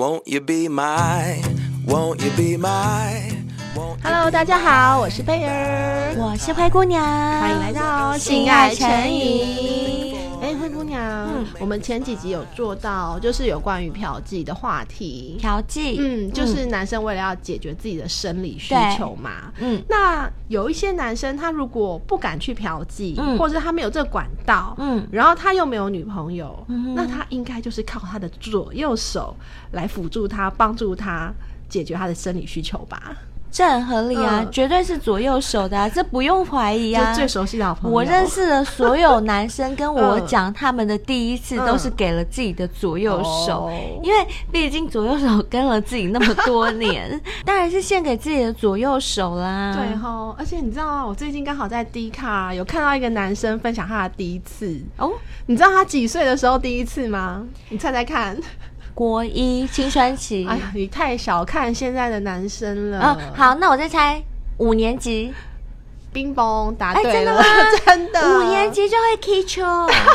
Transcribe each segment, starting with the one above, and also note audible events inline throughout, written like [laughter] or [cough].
Won't you be my, won't you be my? Hello，大家好，我是贝儿，我是灰姑娘，欢迎来到性爱成瘾。哎，灰姑娘，嗯，我们前几集有做到，就是有关于嫖妓的话题。嫖妓，嗯，就是男生为了要解决自己的生理需求嘛，嗯，那有一些男生他如果不敢去嫖妓，嗯，或者是他没有这个管道，嗯，然后他又没有女朋友，嗯，那他应该就是靠他的左右手来辅助他，帮助他解决他的生理需求吧。这很合理啊，嗯、绝对是左右手的、啊，[laughs] 这不用怀疑啊。最熟悉的好朋友，我认识的所有男生跟我讲，他们的第一次都是给了自己的左右手，嗯、因为毕竟左右手跟了自己那么多年，[laughs] 当然是献给自己的左右手啦。对哦，而且你知道啊，我最近刚好在 D 卡有看到一个男生分享他的第一次哦，你知道他几岁的时候第一次吗？你猜猜看。国一青春期，哎呀，你太小看现在的男生了。嗯，好，那我再猜五年级，冰崩答对了，真的？[laughs] 真的，五年级就会踢球。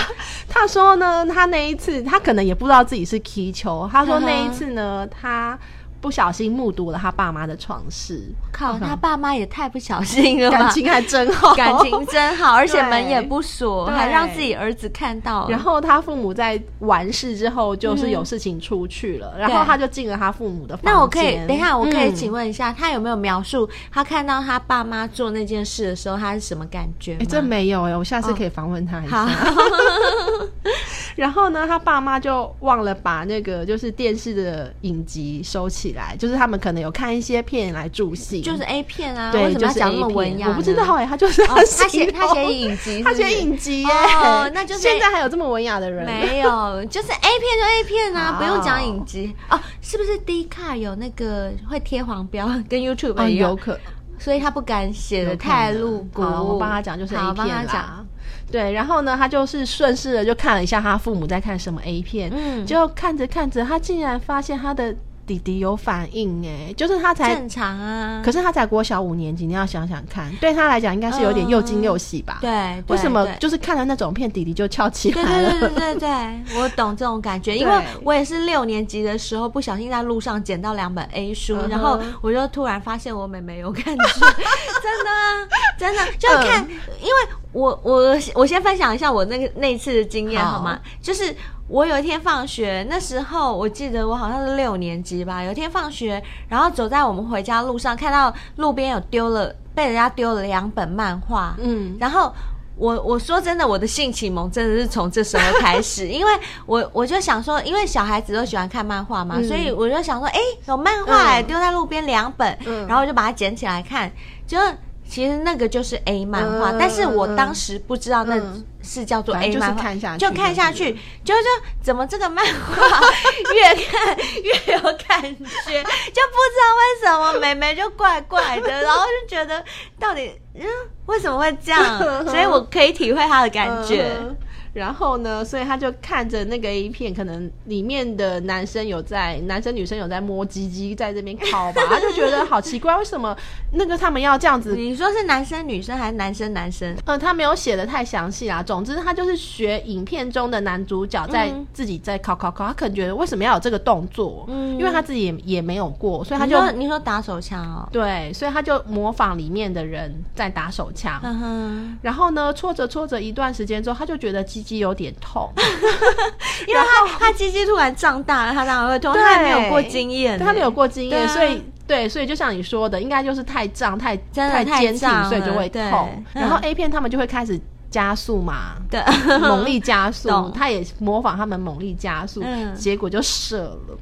[laughs] 他说呢，他那一次他可能也不知道自己是踢球。他说那一次呢，他。不小心目睹了他爸妈的床事，靠，他爸妈也太不小心了吧，感情还真好，感情真好，[laughs] 而且门也不锁，还让自己儿子看到。然后他父母在完事之后，就是有事情出去了，嗯、然后他就进了他父母的房间。那我可以等一下，我可以请问一下，嗯、他有没有描述他看到他爸妈做那件事的时候，他是什么感觉？哎，这没有哎、欸，我下次可以访问他一下。哦、[laughs] 然后呢，他爸妈就忘了把那个就是电视的影集收起来，就是他们可能有看一些片来助兴，就是 A 片啊。对，为什么要讲那么文雅？我不知道哎、欸，他就是他写他写影集，他写影集耶。哦，那就是现在还有这么文雅的人？没有，就是 A 片就 A 片啊，不用讲影集哦。是不是 Dcard 有那个会贴黄标，跟 YouTube 一样？有可，所以他不敢写的太露骨。我帮他讲，就是 A 片啦。对，然后呢，他就是顺势的就看了一下他父母在看什么 A 片，嗯，就看着看着，他竟然发现他的。弟弟有反应哎，就是他才正常啊，可是他才国小五年级，你要想想看，对他来讲应该是有点又惊又喜吧？对，为什么就是看了那种片，弟弟就翘起来了？对对对对对，我懂这种感觉，因为我也是六年级的时候不小心在路上捡到两本 A 书，然后我就突然发现我妹妹有感觉，真的啊，真的就看，因为我我我先分享一下我那个那一次的经验好吗？就是。我有一天放学，那时候我记得我好像是六年级吧。有一天放学，然后走在我们回家路上，看到路边有丢了，被人家丢了两本漫画。嗯，然后我我说真的，我的性启蒙真的是从这时候开始，[laughs] 因为我我就想说，因为小孩子都喜欢看漫画嘛，嗯、所以我就想说，哎、欸，有漫画丢在路边两本，嗯、然后我就把它捡起来看，就。其实那个就是 A 漫画，嗯、但是我当时不知道那是叫做 A 漫画，看下就看下去，就就怎么这个漫画越看越有感觉，[laughs] 就不知道为什么妹妹就怪怪的，然后就觉得到底嗯为什么会这样，[laughs] 所以我可以体会他的感觉。嗯然后呢，所以他就看着那个 A 片，可能里面的男生有在，男生女生有在摸鸡鸡，在这边靠吧，[laughs] 他就觉得好奇怪，为什么那个他们要这样子？你说是男生女生还是男生男生？呃，他没有写的太详细啊。总之，他就是学影片中的男主角在自己在靠靠靠，他可能觉得为什么要有这个动作？嗯，因为他自己也也没有过，所以他就你说，你说打手枪哦？对，所以他就模仿里面的人在打手枪。嗯哼。然后呢，搓着搓着一段时间之后，他就觉得鸡鸡有点痛，[laughs] 因为他他鸡鸡突然胀大了，他当然会痛。他还没有过经验，他没有过经验，所以对，所以就像你说的，应该就是太胀、太太坚挺，所以就会痛。然后 A 片他们就会开始加速嘛，对，猛力加速，[laughs] 他也模仿他们猛力加速，结果就射了。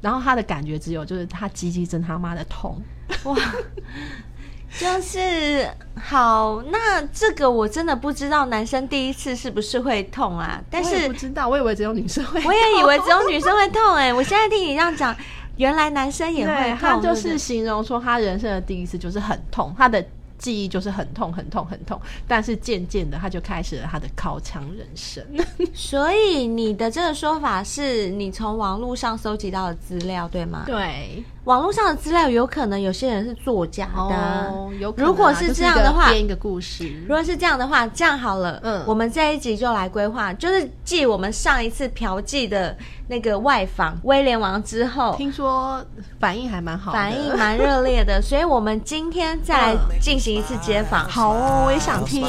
然后他的感觉只有就是他鸡鸡真他妈的痛，哇！[laughs] 就是好，那这个我真的不知道男生第一次是不是会痛啊？但是不知道，我以为只有女生会痛，我也以为只有女生会痛哎、欸！[laughs] 我现在听你这样讲，原来男生也会痛。他就是形容说他人生的第一次就是很痛，他的记忆就是很痛很痛很痛，但是渐渐的他就开始了他的靠墙人生。[laughs] [laughs] 所以你的这个说法是你从网络上搜集到的资料对吗？对。网络上的资料有可能有些人是作假的，哦、有可能、啊。如果是这样的话，编一个故事。如果是这样的话，这样好了，嗯，我们这一集就来规划，就是继我们上一次嫖妓的那个外访威廉王之后，听说反应还蛮好，反应蛮热烈的，[laughs] 所以我们今天再来进行一次街访。[laughs] 好哦，我也想听。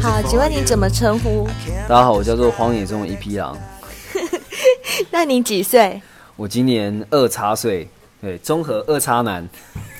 好，请问你怎么称呼？大家好，我叫做荒野中的一匹狼。[laughs] 那你几岁？我今年二叉岁，对，综合二叉男。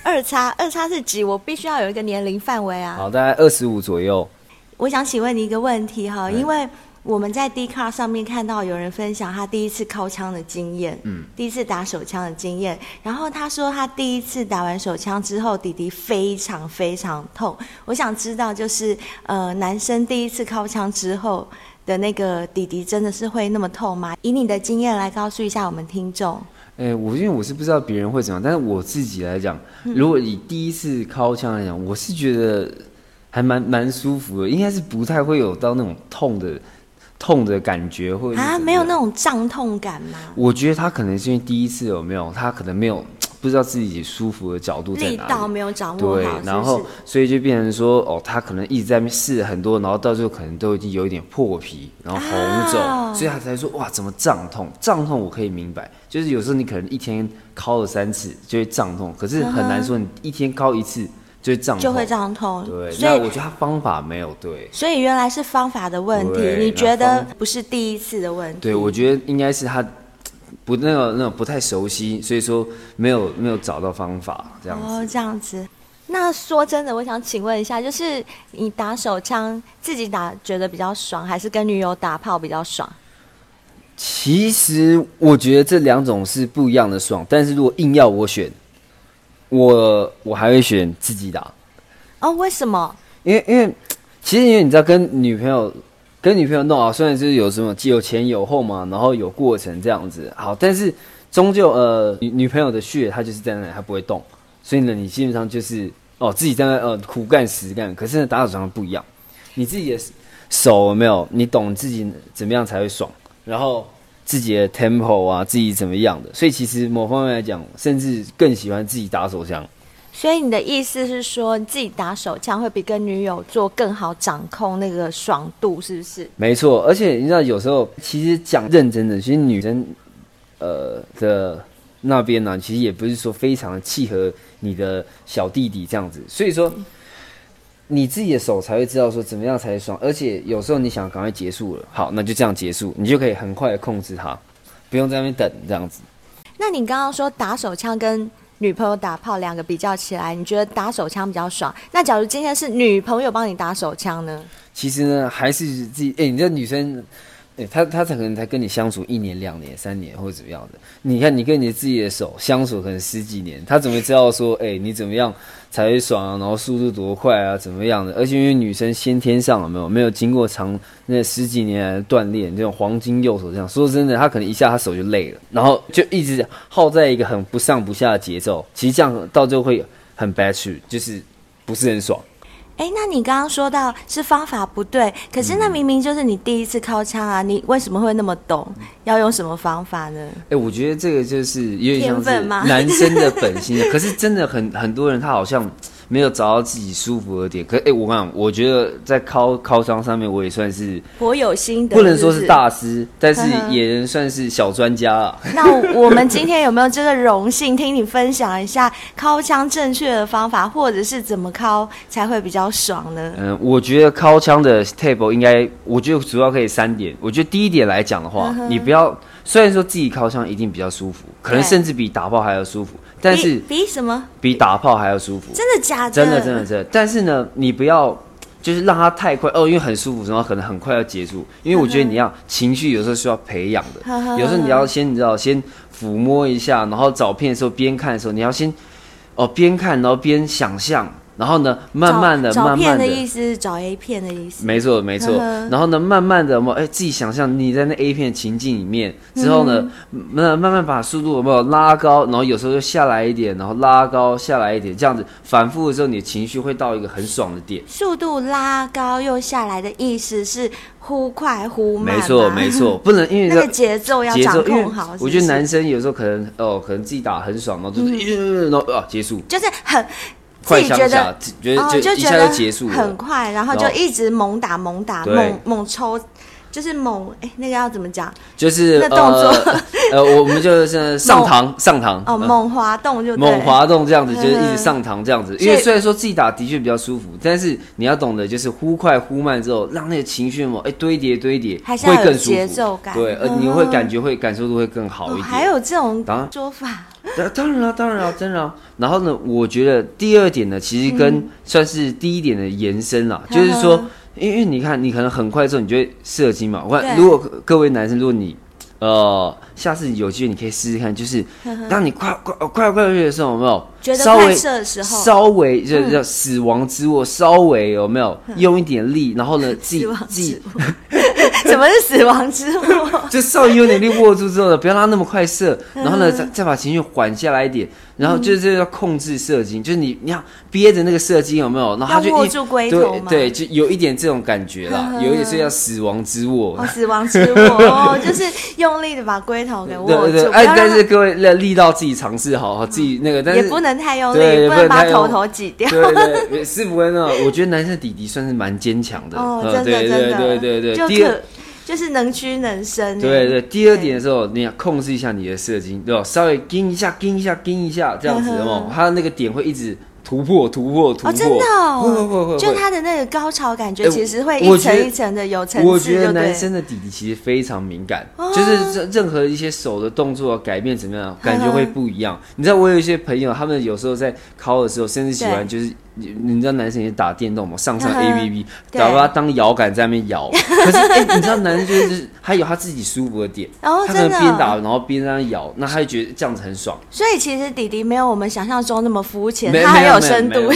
二叉二叉是几？我必须要有一个年龄范围啊。好，大概二十五左右。我想请问你一个问题哈，因为。我们在 Dcard 上面看到有人分享他第一次尻枪的经验，嗯，第一次打手枪的经验。然后他说他第一次打完手枪之后，弟弟非常非常痛。我想知道，就是呃，男生第一次尻枪之后的那个弟弟真的是会那么痛吗？以你的经验来告诉一下我们听众。哎，我因为我是不知道别人会怎么样，但是我自己来讲，如果以第一次敲枪来讲，我是觉得还蛮蛮舒服的，应该是不太会有到那种痛的。痛的感觉会啊，没有那种胀痛感吗？我觉得他可能是因为第一次有没有，他可能没有不知道自己舒服的角度在哪里，力道没有掌握好，对，然后所以就变成说哦，他可能一直在试很多，然后到最后可能都已经有一点破皮，然后红肿，啊、所以他才说哇，怎么胀痛？胀痛我可以明白，就是有时候你可能一天敲了三次就会胀痛，可是很难说你一天敲一次。就会胀就会胀痛，对。所以我觉得他方法没有对，所以原来是方法的问题。你觉得不是第一次的问题？对，我觉得应该是他不那个那种不太熟悉，所以说没有没有找到方法这样子。哦，这样子。那说真的，我想请问一下，就是你打手枪自己打觉得比较爽，还是跟女友打炮比较爽？其实我觉得这两种是不一样的爽，但是如果硬要我选。我我还会选自己打，哦，为什么？因为因为其实因为你知道跟女朋友跟女朋友弄啊，虽然就是有什么既有前有后嘛，然后有过程这样子，好，但是终究呃女女朋友的血她就是在那里，她不会动，所以呢你基本上就是哦自己在那呃苦干实干，可是呢打手枪不一样，你自己的手有没有？你懂自己怎么样才会爽，然后。自己的 tempo 啊，自己怎么样的，所以其实某方面来讲，甚至更喜欢自己打手枪。所以你的意思是说，你自己打手枪会比跟女友做更好掌控那个爽度，是不是？没错，而且你知道，有时候其实讲认真的，其实女生呃的那边呢，其实也不是说非常的契合你的小弟弟这样子，所以说。你自己的手才会知道说怎么样才爽，而且有时候你想赶快结束了，好，那就这样结束，你就可以很快的控制它，不用在那边等这样子。那你刚刚说打手枪跟女朋友打炮两个比较起来，你觉得打手枪比较爽？那假如今天是女朋友帮你打手枪呢？其实呢，还是自己，哎、你这女生。欸、他他才可能才跟你相处一年两年三年或者怎么样的？你看你跟你自己的手相处可能十几年，他怎么知道说，哎、你怎么样才会爽？然后速度多快啊？怎么样的？而且因为女生先天上有没有没有经过长那十几年来的锻炼，这种黄金右手这样，说真的，他可能一下他手就累了，然后就一直耗在一个很不上不下的节奏，其实这样到最后会很 bad trip，就是不是很爽。哎，那你刚刚说到是方法不对，可是那明明就是你第一次靠枪啊，你为什么会那么懂？要用什么方法呢？哎，我觉得这个就是有点像是男生的本性，[laughs] 可是真的很很多人他好像。没有找到自己舒服的点，可哎，我跟你讲，我觉得在尻尻枪上面，我也算是颇有心得，不能说是大师，但是也能算是小专家啊。那我们今天有没有这个荣幸，听你分享一下靠枪正确的方法，或者是怎么靠才会比较爽呢？嗯，我觉得靠枪的 table 应该，我觉得主要可以三点。我觉得第一点来讲的话，你不要。虽然说自己靠枪一定比较舒服，可能甚至比打炮还要舒服，但是比，比什么？比打炮还要舒服？真的假的？真的真的真的。但是呢，你不要就是让它太快哦，因为很舒服，然后可能很快要结束。因为我觉得你要情绪有时候需要培养的，有时候你要先你知道先抚摸一下，然后找片的时候边看的时候，你要先哦边看然后边想象然后呢，慢慢的、慢慢的，意思是找 A 片的意思，没错没错。然后呢，慢慢的，有没有哎，自己想象你在那 A 片情境里面之后呢，慢慢慢把速度有没有拉高，然后有时候就下来一点，然后拉高下来一点，这样子反复的时候，你的情绪会到一个很爽的点。速度拉高又下来的意思是忽快忽慢，没错没错，[laughs] 不能因为那个节奏要掌控好。我觉得男生有时候可能哦，可能自己打很爽，然后就是然后啊结束，就是很。自己觉得，觉得就一下就结束了，很快，然后就一直猛打猛打猛猛抽，就是猛哎，那个要怎么讲？就是那动作，呃，我们就是上膛上膛哦，猛滑动就猛滑动这样子，就是一直上膛这样子。因为虽然说自己打的确比较舒服，但是你要懂得就是忽快忽慢之后，让那个情绪嘛，哎堆叠堆叠，会更舒服，节奏感。对，呃，你会感觉会感受度会更好一点。还有这种说法。[laughs] 当然了，当然了，真的啊。然后呢，我觉得第二点呢，其实跟算是第一点的延伸啦，嗯、就是说，因为你看，你可能很快的时候，你就会射精嘛。我看，如果各位男生，如果你呃，下次有机会，你可以试试看，就是当你快快快快快的时候，有没有？觉得快射的时候，稍微就叫死亡之握，稍微有没有用一点力，然后呢，自 [laughs] 己自己。[laughs] 什么是死亡之握？[laughs] 就稍微有点力握住之后呢，不要让它那么快射，然后呢，再再把情绪缓下来一点，然后就是要控制射精，就是你你要憋着那个射精有没有？然后他就握住龟头嘛，对，就有一点这种感觉啦，[laughs] 有一点是叫死亡之握。哦，死亡之握，就是用力的把龟头给握住。对对对，哎，但是各位力道自己尝试好，自己那个，但是也不能太用力，不能把头头挤掉。对对，是不会那种。我觉得男生弟弟算是蛮坚强的。哦，真的真的，对对对对。第二。就是能屈能伸。对对，第二点的时候，你要控制一下你的射精，对吧？稍微盯一下，盯一下，盯一下，这样子哦，它的那个点会一直突破，突破，突破。真的，会会会会。就它的那个高潮感觉，其实会一层一层的有层次。我觉得男生的弟弟其实非常敏感，就是任任何一些手的动作改变怎么样，感觉会不一样。你知道，我有一些朋友，他们有时候在尻的时候，甚至喜欢就是。你你知道男生也打电动嘛？上上 A P P，搞把它当摇杆在那边摇。[laughs] 可是哎，你知道男生就是他有他自己舒服的点，然后他可能边打然后边在那摇，那他就觉得这样子很爽。所以其实弟弟没有我们想象中那么肤浅，他很有深度。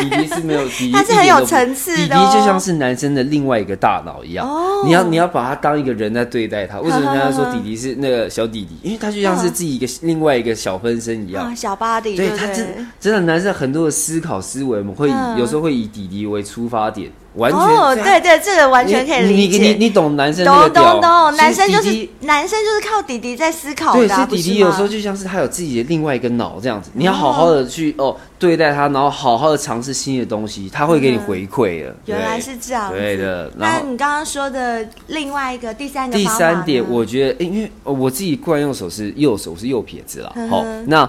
弟弟是没有，[laughs] 他是很有层次的。弟弟就像是男生的另外一个大脑一样。哦，你要你要把他当一个人在对待他。为什么人家说弟弟是那个小弟弟？因为他就像是自己一个另外一个小分身一样。小 body。对他真真的男生很多的思考思维。我们会有时候会以弟弟为出发点，完全哦，对对，这个完全可以理解。你你你懂男生懂懂懂，男生就是男生就是靠弟弟在思考的。对，是弟弟有时候就像是他有自己的另外一个脑这样子，你要好好的去哦对待他，然后好好的尝试新的东西，他会给你回馈的。原来是这样，对的。那你刚刚说的另外一个第三个第三点，我觉得，因为我自己惯用手是右手是右撇子啦。好，那。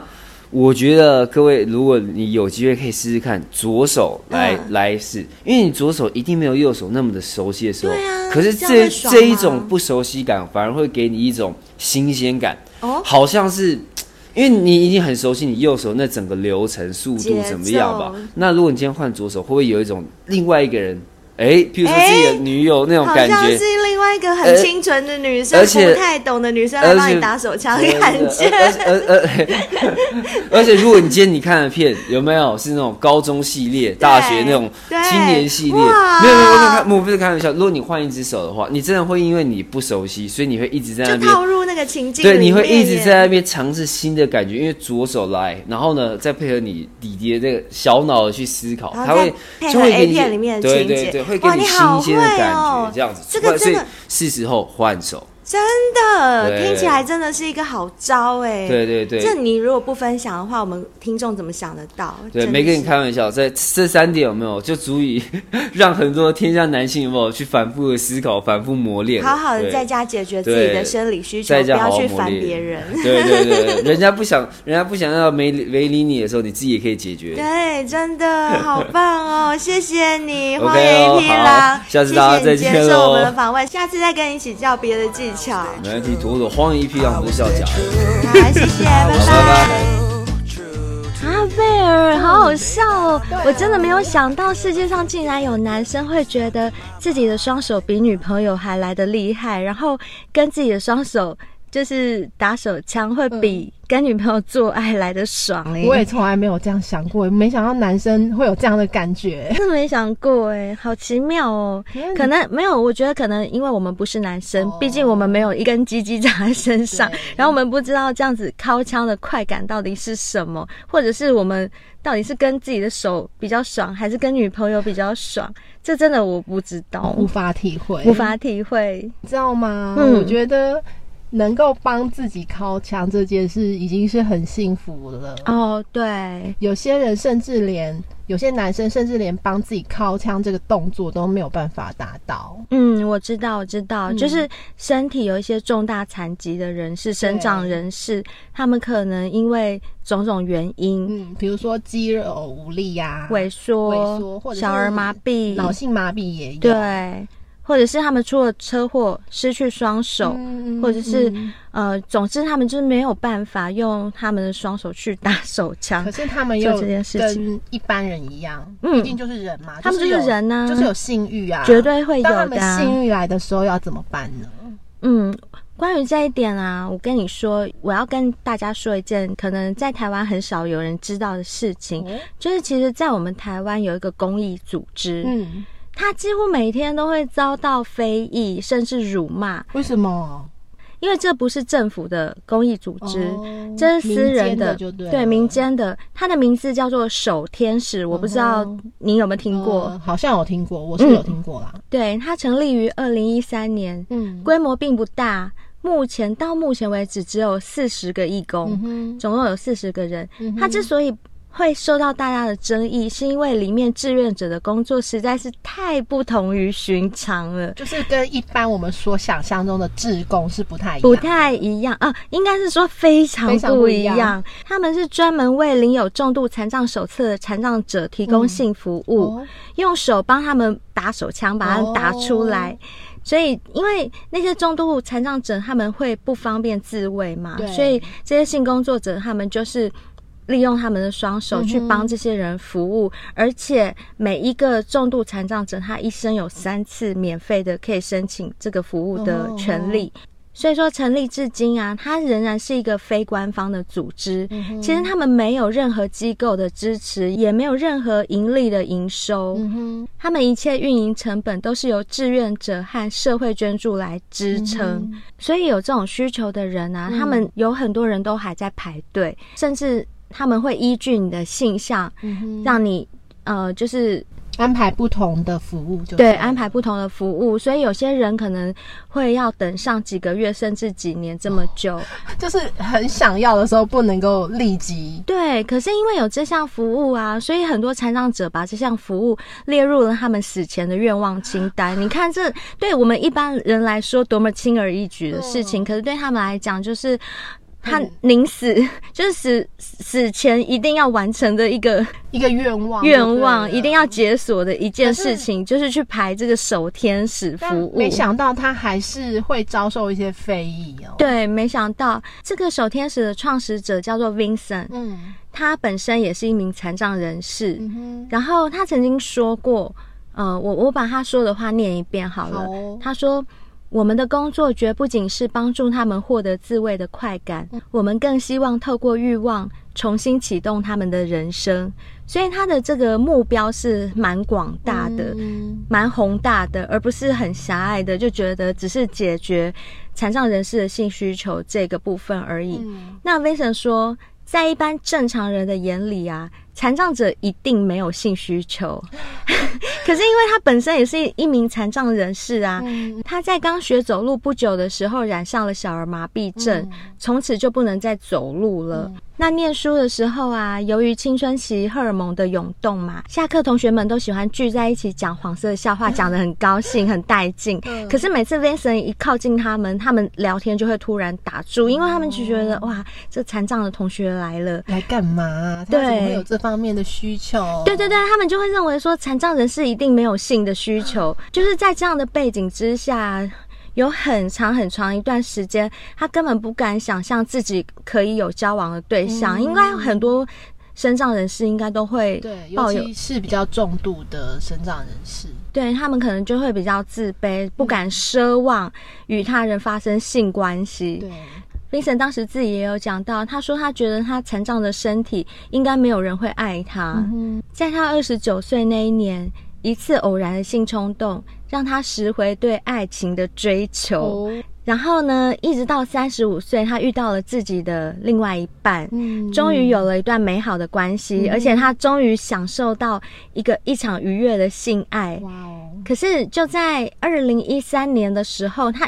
我觉得各位，如果你有机会可以试试看左手来、嗯、来试，因为你左手一定没有右手那么的熟悉的时候。对啊。可是这这，这一种不熟悉感，反而会给你一种新鲜感。哦。好像是，因为你已经很熟悉你右手那整个流程速度怎么样吧？那如果你今天换左手，会不会有一种另外一个人？哎，譬如说自己的女友那种感觉，好像是另外一个很清纯的女生，不太懂的女生来帮你打手枪的感觉。而而而且，如果你今天你看的片有没有是那种高中系列、大学那种青年系列？没有没有，我不是开玩笑。如果你换一只手的话，你真的会因为你不熟悉，所以你会一直在那边套入那个情境。对，你会一直在那边尝试新的感觉，因为左手来，然后呢，再配合你弟弟的这个小脑的去思考，他会配合 A 片里面的情节。会给你新鲜的感觉，哦、这样子，这个真的是时候换手。真的听起来真的是一个好招哎！对对对，这你如果不分享的话，我们听众怎么想得到？对，没跟你开玩笑，这这三点有没有就足以 [laughs] 让很多天下男性有没有去反复的思考、反复磨练，好好的在家解决自己的生理需求，不要去烦别人。[laughs] 对对对，人家不想，人家不想要没没理你的时候，你自己也可以解决。对，真的好棒哦！[laughs] 谢谢你，黄 A P 啦，下次大家再见喽。接受我们的访问，下次再跟你一起叫别的技巧。一批让我们笑讲。好，谢谢，拜拜。啊贝尔，好好笑哦！我真的没有想到世界上竟然有男生会觉得自己的双手比女朋友还来得厉害，然后跟自己的双手就是打手枪会比跟女朋友做爱来的爽哎、欸！我也从来没有这样想过，没想到男生会有这样的感觉，真的没想过哎、欸，好奇妙哦、喔！可能没有，我觉得可能因为我们不是男生，毕、哦、竟我们没有一根鸡鸡长在身上，然后我们不知道这样子掏枪的快感到底是什么，或者是我们到底是跟自己的手比较爽，还是跟女朋友比较爽？这真的我不知道，无法体会，无法体会，知道吗？嗯，我觉得。能够帮自己敲枪这件事已经是很幸福了哦。对，有些人甚至连有些男生甚至连帮自己敲枪这个动作都没有办法达到。嗯，我知道，我知道，嗯、就是身体有一些重大残疾的人士、生长人士，他们可能因为种种原因，嗯，比如说肌肉无力呀、啊、萎缩、萎缩或者小儿麻痹、脑性麻痹也有。对。或者是他们出了车祸失去双手，嗯、或者是、嗯、呃，总之他们就是没有办法用他们的双手去打手枪。可是他们又跟一般人一样，毕竟就是人嘛，他们就是人呢、啊，就是有性欲啊，绝对会有的、啊。当他们性欲来的时候要怎么办呢？嗯，关于这一点啊，我跟你说，我要跟大家说一件可能在台湾很少有人知道的事情，嗯、就是其实，在我们台湾有一个公益组织，嗯。他几乎每天都会遭到非议，甚至辱骂。为什么？因为这不是政府的公益组织，哦、这是私人的，对，对民间的。他的名字叫做守天使，我不知道你有没有听过？呃、好像有听过，我是有听过啦。嗯、对，他成立于二零一三年，嗯，规模并不大，目前到目前为止只有四十个义工，嗯、总共有四十个人。嗯、他之所以会受到大家的争议，是因为里面志愿者的工作实在是太不同于寻常了，就是跟一般我们所想象中的志工是不太一样，不太一样啊，应该是说非常不一样。不一样他们是专门为领有重度残障手册的残障者提供性服务，嗯哦、用手帮他们打手枪，把它打出来。哦、所以，因为那些重度残障者他们会不方便自慰嘛，所以这些性工作者他们就是。利用他们的双手去帮这些人服务，嗯、而且每一个重度残障者，他一生有三次免费的可以申请这个服务的权利。所以说，成立至今啊，它仍然是一个非官方的组织。嗯、其实他们没有任何机构的支持，也没有任何盈利的营收。他们一切运营成本都是由志愿者和社会捐助来支撑。嗯、所以有这种需求的人啊，嗯、他们有很多人都还在排队，甚至。他们会依据你的性向，嗯、让你呃，就是安排不同的服务就，对，安排不同的服务。所以有些人可能会要等上几个月，甚至几年这么久，[laughs] 就是很想要的时候不能够立即。对，可是因为有这项服务啊，所以很多残障者把这项服务列入了他们死前的愿望清单。[laughs] 你看，这对我们一般人来说多么轻而易举的事情，嗯、可是对他们来讲就是。他临死 [laughs] 就是死死前一定要完成的一个一个愿望，愿望一定要解锁的一件事情，是就是去排这个守天使服务。没想到他还是会遭受一些非议哦。对，没想到这个守天使的创始者叫做 Vincent，嗯，他本身也是一名残障人士。嗯，然后他曾经说过，呃，我我把他说的话念一遍好了。好，他说。我们的工作绝不仅是帮助他们获得自慰的快感，我们更希望透过欲望重新启动他们的人生。所以他的这个目标是蛮广大的，蛮宏大的，而不是很狭隘的，就觉得只是解决残障人士的性需求这个部分而已。那 Vincent 说，在一般正常人的眼里啊。残障者一定没有性需求，[laughs] 可是因为他本身也是一名残障人士啊，嗯、他在刚学走路不久的时候染上了小儿麻痹症，从、嗯、此就不能再走路了。嗯。那念书的时候啊，由于青春期荷尔蒙的涌动嘛，下课同学们都喜欢聚在一起讲黄色笑话，[laughs] 讲得很高兴，很带劲。可是每次 Vincent 一靠近他们，他们聊天就会突然打住，因为他们就觉得哇，这残障的同学来了，来干嘛？对，会有这方面的需求？对对对，他们就会认为说，残障人士一定没有性的需求，就是在这样的背景之下。有很长很长一段时间，他根本不敢想象自己可以有交往的对象。嗯、应该很多身障人士应该都会抱有，尤其是比较重度的身障人士，对他们可能就会比较自卑，不敢奢望与他人发生性关系。对，Vincent 当时自己也有讲到，他说他觉得他残障的身体应该没有人会爱他。嗯、在他二十九岁那一年，一次偶然的性冲动让他拾回对爱情的追求。哦、然后呢，一直到三十五岁，他遇到了自己的另外一半，嗯、终于有了一段美好的关系，嗯、而且他终于享受到一个一场愉悦的性爱。哇哦！可是就在二零一三年的时候，他。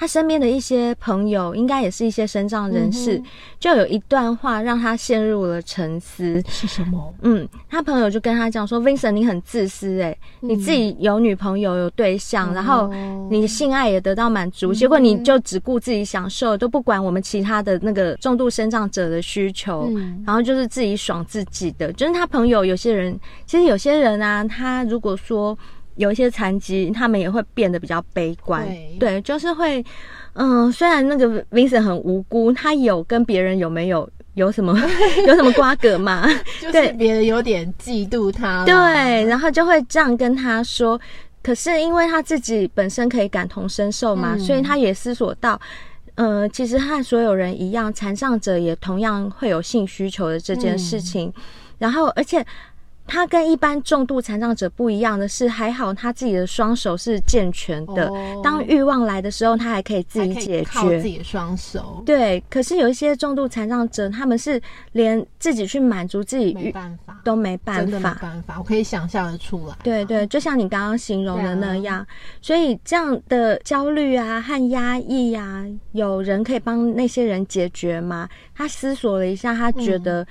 他身边的一些朋友，应该也是一些身障人士，嗯、就有一段话让他陷入了沉思。是什么？嗯，他朋友就跟他讲说：“Vincent，你很自私，哎，嗯、你自己有女朋友、有对象，嗯、然后你性爱也得到满足，嗯、结果你就只顾自己享受，都不管我们其他的那个重度身障者的需求，嗯、然后就是自己爽自己的。就是他朋友有些人，其实有些人啊，他如果说。”有一些残疾，他们也会变得比较悲观，对，对，就是会，嗯、呃，虽然那个 Vincent 很无辜，他有跟别人有没有有什么 [laughs] 有什么瓜葛嘛？[laughs] 就是别人有点嫉妒他，对，然后就会这样跟他说。可是因为他自己本身可以感同身受嘛，嗯、所以他也思索到，嗯、呃，其实和所有人一样，残障者也同样会有性需求的这件事情，嗯、然后而且。他跟一般重度残障者不一样的是，还好他自己的双手是健全的。Oh, 当欲望来的时候，他还可以自己解决。靠自己的双手。对，可是有一些重度残障者，他们是连自己去满足自己欲都没办法。真的没办法，我可以想象得出来。对对，就像你刚刚形容的那样。所以这样的焦虑啊和压抑啊，有人可以帮那些人解决吗？他思索了一下，他觉得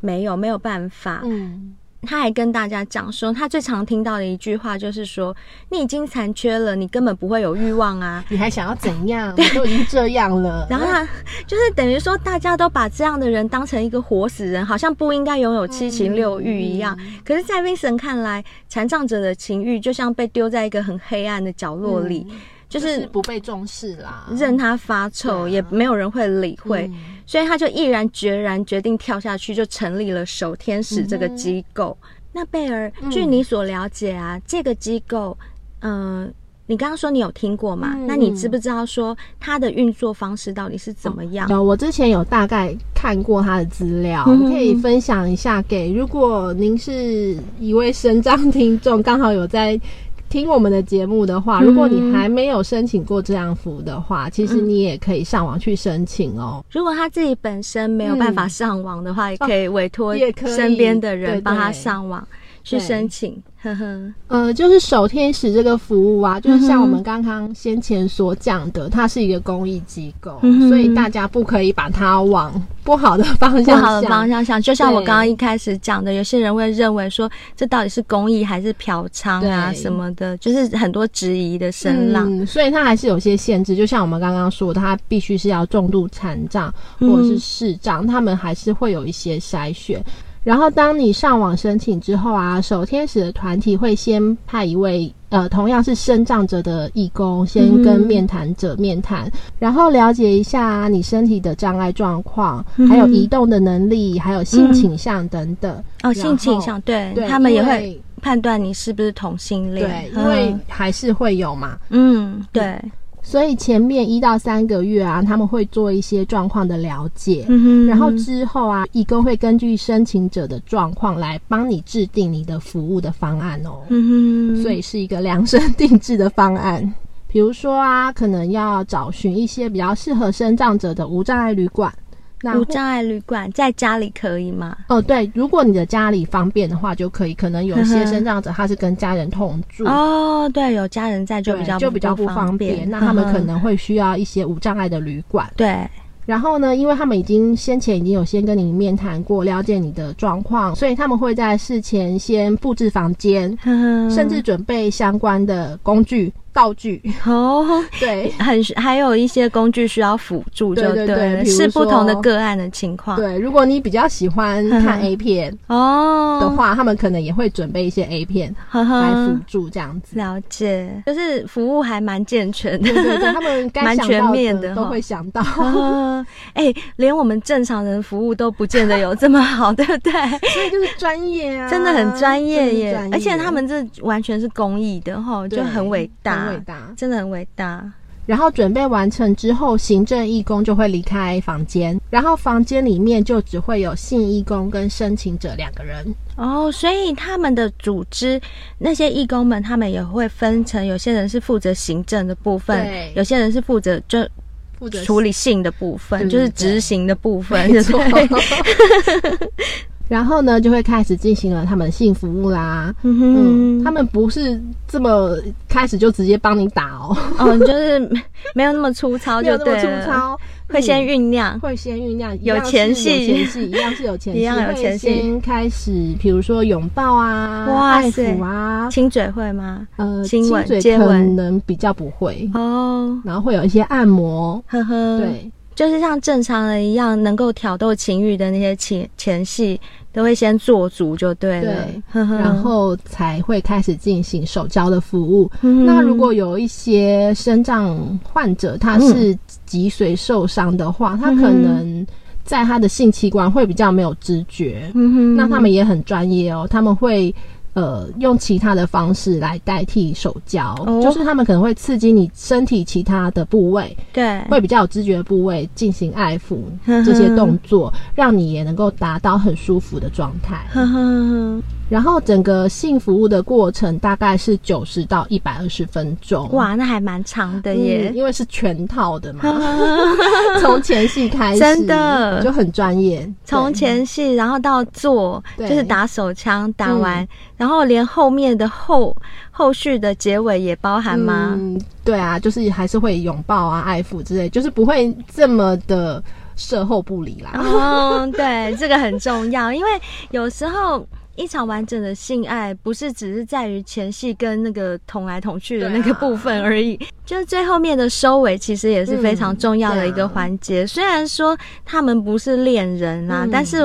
没有，没有办法。嗯。他还跟大家讲说，他最常听到的一句话就是说：“你已经残缺了，你根本不会有欲望啊！[laughs] 你还想要怎样？对 [laughs] 都已经这样了。”然后他就是等于说，大家都把这样的人当成一个活死人，好像不应该拥有七情六欲一样。嗯、可是，在 Vincent 看来，残障者的情欲就像被丢在一个很黑暗的角落里。嗯就是、就是不被重视啦，任他发臭，啊、也没有人会理会，嗯、所以他就毅然决然决定跳下去，就成立了守天使这个机构。嗯、那贝尔，据你所了解啊，嗯、这个机构，嗯、呃，你刚刚说你有听过吗？嗯、那你知不知道说它的运作方式到底是怎么样？有，我之前有大概看过它的资料，嗯、哼可以分享一下给如果您是一位身障听众，刚好有在。听我们的节目的话，如果你还没有申请过这样服务的话，嗯、其实你也可以上网去申请哦。如果他自己本身没有办法上网的话，嗯、也可以委托身边的人帮他上网去申请。呵呵，呃，就是守天使这个服务啊，就是像我们刚刚先前所讲的，它是一个公益机构，嗯、所以大家不可以把它往不好的方向想。不好的方向想，就像我刚刚一开始讲的，有些人会认为说，这到底是公益还是嫖娼啊什么的，就是很多质疑的声浪。嗯，所以它还是有些限制，就像我们刚刚说的，它必须是要重度残障或者是视障，嗯、他们还是会有一些筛选。然后，当你上网申请之后啊，守天使的团体会先派一位呃，同样是身障者的义工，先跟面谈者面谈，嗯、然后了解一下你身体的障碍状况，嗯、还有移动的能力，还有性倾向等等。嗯、哦，性倾向，对，对他们也会判断你是不是同性恋，对，因为还是会有嘛。嗯，对。所以前面一到三个月啊，他们会做一些状况的了解，嗯哼，然后之后啊，义工会根据申请者的状况来帮你制定你的服务的方案哦，嗯哼，所以是一个量身定制的方案。比如说啊，可能要找寻一些比较适合生障者的无障碍旅馆。无障碍旅馆在家里可以吗？哦，对，如果你的家里方便的话，就可以。可能有些身障者他是跟家人同住哦，对，有家人在就比较就比较不方便。那他们可能会需要一些无障碍的旅馆。对，然后呢，因为他们已经先前已经有先跟你面谈过，了解你的状况，所以他们会在事前先布置房间，甚至准备相关的工具。道具哦，对，很还有一些工具需要辅助，就对，对，对，是不同的个案的情况。对，如果你比较喜欢 [laughs] 看 A 片哦的话，他们可能也会准备一些 A 片 [laughs] 来辅助这样子。了解，就是服务还蛮健全的，对对对，他们 [laughs] 蛮全面的，都会想到。哎、欸，连我们正常人服务都不见得有这么好，对不对？所以就是专业啊，真的很专业耶，而且他们这完全是公益的哈，就很伟大。伟大，真的很伟大。然后准备完成之后，行政义工就会离开房间，然后房间里面就只会有性义工跟申请者两个人。哦，所以他们的组织那些义工们，他们也会分成，有些人是负责行政的部分，有些人是负责就负责处理性的部分，就是执行的部分，没错。[laughs] 然后呢，就会开始进行了他们的性服务啦。嗯哼，嗯，他们不是这么开始就直接帮你打哦，哦，就是没有那么粗糙就对了，没有那么粗糙，会先酝酿，会先酝酿，有前戏，有前戏，一样是有前戏，[laughs] 一样有前戏。先开始，比如说拥抱啊，哇爱抚啊，亲嘴会吗？呃，亲吻、亲嘴可能比较不会。哦。然后会有一些按摩，呵呵，对，就是像正常人一样，能够挑逗情欲的那些前前戏。都会先做足就对了，对，然后才会开始进行手交的服务。嗯、那如果有一些身障患者，他是脊髓受伤的话，嗯、他可能在他的性器官会比较没有知觉。嗯、那他们也很专业哦，他们会。呃，用其他的方式来代替手交，哦，就是他们可能会刺激你身体其他的部位，对，会比较有知觉的部位进行爱抚这些动作，让你也能够达到很舒服的状态。然后整个性服务的过程大概是九十到一百二十分钟。哇，那还蛮长的耶，嗯，因为是全套的嘛，[laughs] [laughs] 从前戏开始，真的就很专业。从前戏，然后到做，就是打手枪，打完，嗯，然后连后面的后后续的结尾也包含吗？嗯，对啊，就是还是会拥抱啊、爱抚之类，就是不会这么的射后不理啦。哦，对，这个很重要，因为有时候。一场完整的性爱不是只是在于前戏跟那个捅来捅去的那个部分而已，啊、就是最后面的收尾其实也是非常重要的一个环节。嗯啊、虽然说他们不是恋人啊，嗯、但是。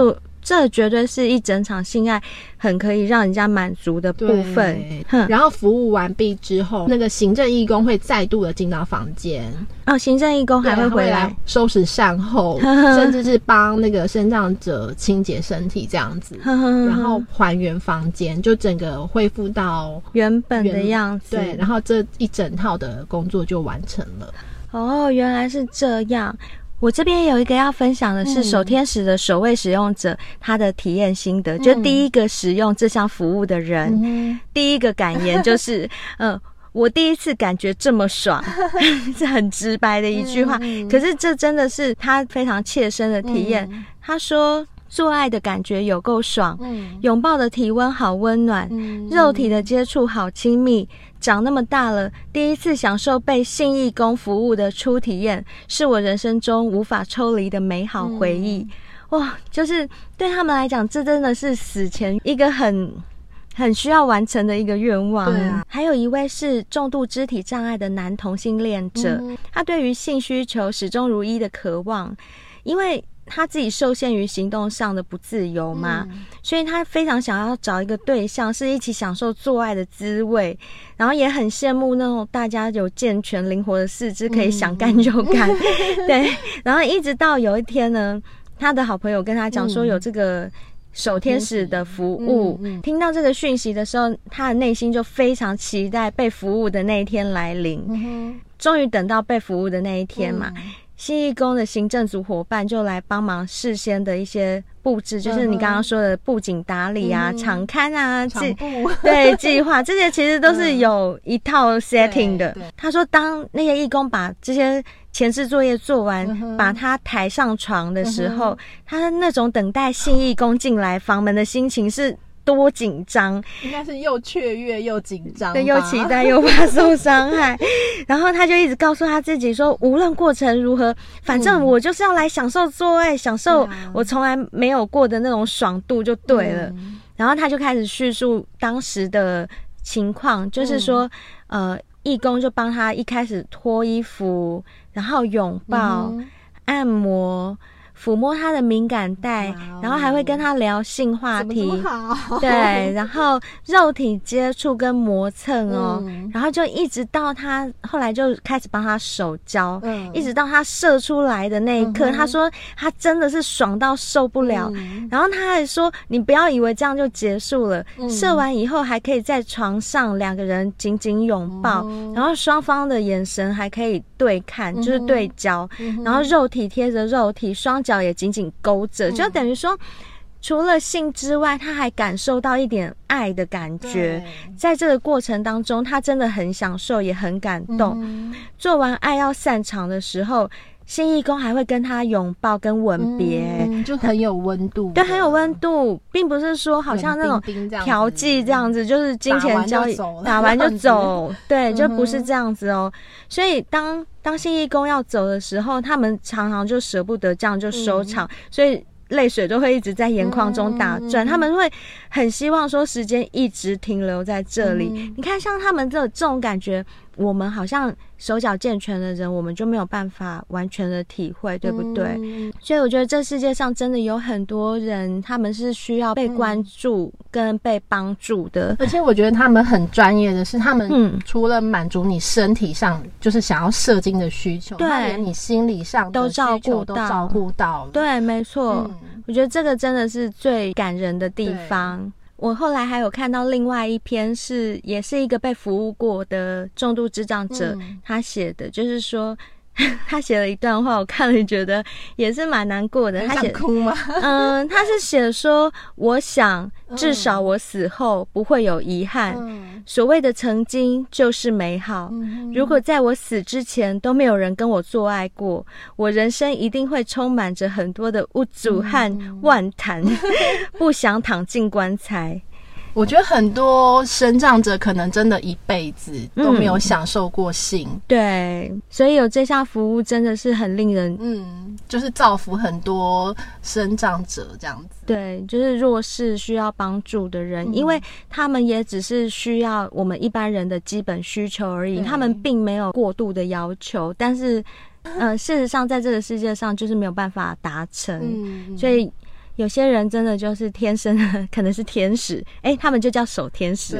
这绝对是一整场性爱很可以让人家满足的部分。然后服务完毕之后，那个行政义工会再度的进到房间。哦，行政义工还会回来收拾善后，[laughs] 甚至是帮那个身障者清洁身体这样子，[laughs] 然后还原房间，就整个恢复到原本的样子。对，然后这一整套的工作就完成了。哦，原来是这样。我这边有一个要分享的是守天使的首位使用者，他的体验心得，就第一个使用这项服务的人，第一个感言就是，[laughs] 嗯，我第一次感觉这么爽，[laughs] 是很直白的一句话，可是这真的是他非常切身的体验。他说。做爱的感觉有够爽，拥抱的体温好温暖，肉体的接触好亲密。长那么大了，第一次享受被性义工服务的初体验，是我人生中无法抽离的美好回忆。哇，就是对他们来讲，这真的是死前一个很很需要完成的一个愿望。对啊，还有一位是重度肢体障碍的男同性恋者，他对于性需求始终如一的渴望，因为。他自己受限于行动上的不自由嘛，嗯、所以他非常想要找一个对象，是一起享受做爱的滋味，然后也很羡慕那种大家有健全灵活的四肢，可以想干就干。嗯、[laughs] 对，然后一直到有一天呢，他的好朋友跟他讲说有这个守天使的服务，听到这个讯息的时候，他的内心就非常期待被服务的那一天来临。嗯、终于等到被服务的那一天嘛。嗯性义工的行政组伙伴就来帮忙事先的一些布置，就是你刚刚说的布景打理啊、嗯、场勘啊、计 [laughs] 对计划这些，其实都是有一套 setting 的。他说，当那些义工把这些前置作业做完，嗯、把他抬上床的时候，嗯、他那种等待信义工进来房门的心情是。多紧张，应该是又雀跃又紧张，对，又期待又怕受伤害。[laughs] 然后他就一直告诉他自己说，无论过程如何，反正我就是要来享受做爱，享受我从来没有过的那种爽度就对了。嗯、然后他就开始叙述当时的情况，就是说，嗯、呃，义工就帮他一开始脱衣服，然后拥抱、嗯、按摩。抚摸他的敏感带，Wow. 然后还会跟他聊性话题，对，然后肉体接触跟磨蹭哦，嗯、然后就一直到他后来就开始帮他手交，嗯、一直到他射出来的那一刻，嗯、他说他真的是爽到受不了，嗯、然后他还说你不要以为这样就结束了，嗯、射完以后还可以在床上两个人紧紧拥抱，嗯、然后双方的眼神还可以。对看，就是对焦，嗯、然后肉体贴着肉体，双脚也紧紧勾着，嗯、就等于说。除了性之外，他还感受到一点爱的感觉。在这个过程当中，他真的很享受，也很感动。嗯、做完爱要散场的时候，信义工还会跟他拥抱跟吻别、嗯，就很有温度。对，很有温度，并不是说好像那种调剂这样子，就是金钱交易，打完就走。[laughs] 对，就不是这样子哦。所以当当信义工要走的时候，他们常常就舍不得这样就收场，嗯、所以。泪水都会一直在眼眶中打转，嗯、他们会很希望说时间一直停留在这里。嗯、你看，像他们这这种感觉，我们好像。手脚健全的人，我们就没有办法完全的体会，对不对？嗯、所以我觉得这世界上真的有很多人，他们是需要被关注跟被帮助的。嗯、而且我觉得他们很专业的是，他们除了满足你身体上就是想要射精的需求，对，连你心理上的都照顾到，都照顾到。对，没错。嗯、我觉得这个真的是最感人的地方。我后来还有看到另外一篇，是也是一个被服务过的重度智障者，嗯、他写的，就是说。[laughs] 他写了一段话，我看了觉得也是蛮难过的。他写哭吗？嗯，他是写说，我想至少我死后不会有遗憾。嗯、所谓的曾经就是美好。嗯、如果在我死之前都没有人跟我做爱过，我人生一定会充满着很多的无助和万谈，嗯、[laughs] 不想躺进棺材。我觉得很多生障者可能真的一辈子都没有享受过性，嗯，对，所以有这项服务真的是很令人，嗯，就是造福很多生障者这样子。对，就是弱势需要帮助的人，嗯、因为他们也只是需要我们一般人的基本需求而已，他们并没有过度的要求，但是，呃，事实上在这个世界上就是没有办法达成，嗯、所以。有些人真的就是天生的，可能是天使，哎、欸，他们就叫守天使。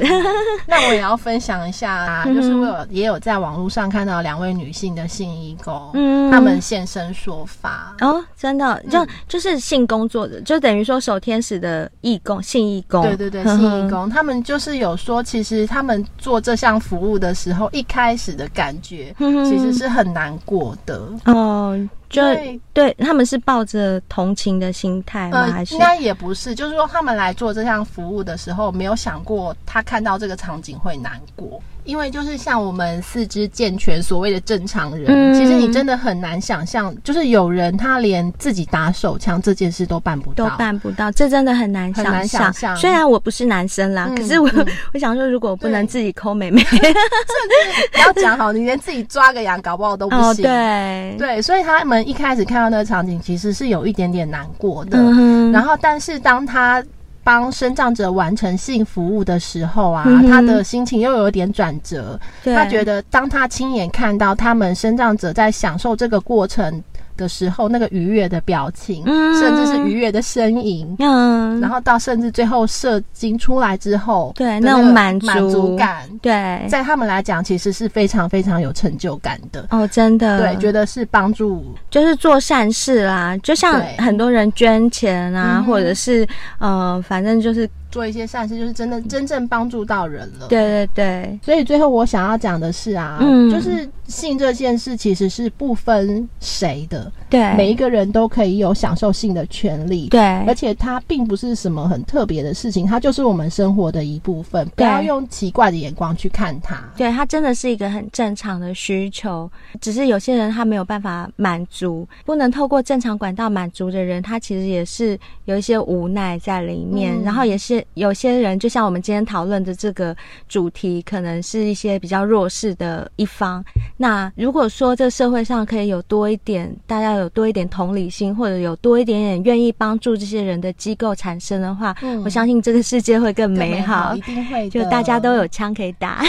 那我也要分享一下啊，就是我有也有在网络上看到两位女性的性义工，嗯，他们现身说法。哦，真的就就是性工作者，就等于说守天使的义工，性义工，对对对，性义工，他们就是有说，其实他们做这项服务的时候，一开始的感觉其实是很难过的。哦。就对，对他们是抱着同情的心态吗？还是、呃、应该也不是？就是说他们来做这项服务的时候，没有想过他看到这个场景会难过。因为就是像我们四肢健全，所谓的正常人，嗯、其实你真的很难想象，就是有人他连自己打手枪这件事都办不到，都办不到，这真的很难想象。很难想象。虽然我不是男生啦，嗯、可是我、嗯、我想说，如果我不能自己抠妹妹，[laughs] 甚至不要讲好，你连自己抓个羊，搞不好都不行。哦、对对，所以他们一开始看到那个场景，其实是有一点点难过的。嗯、然后，但是当他。帮生长者完成性服务的时候啊，嗯、他的心情又有点转折。他觉得，当他亲眼看到他们生长者在享受这个过程。的时候，那个愉悦的表情，嗯、甚至是愉悦的身影，嗯，然后到甚至最后射精出来之后，对，那种满足。满足感，对，在他们来讲，其实是非常非常有成就感的。哦，真的，对，觉得是帮助，就是做善事啦，就像很多人捐钱啊，或者是呃，反正就是。做一些善事，就是真的真正帮助到人了。对对对，所以最后我想要讲的是啊，嗯，就是性这件事其实是不分谁的，对，每一个人都可以有享受性的权利，对，而且它并不是什么很特别的事情，它就是我们生活的一部分，不要用奇怪的眼光去看它。对，它真的是一个很正常的需求，只是有些人他没有办法满足，不能透过正常管道满足的人，他其实也是有一些无奈在里面，嗯，然后也是。有些人就像我们今天讨论的这个主题，可能是一些比较弱势的一方。那如果说这社会上可以有多一点，大家有多一点同理心，或者有多一点点愿意帮助这些人的机构产生的话，嗯，我相信这个世界会更美好。美好一定会，就大家都有枪可以打，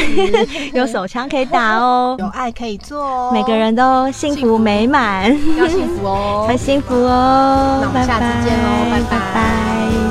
有手枪可以打哦，[laughs] 有爱可以做哦，每个人都幸福美满，[laughs] 要幸福哦，[laughs] 要幸福哦。那我们下次见喽，拜拜。拜拜。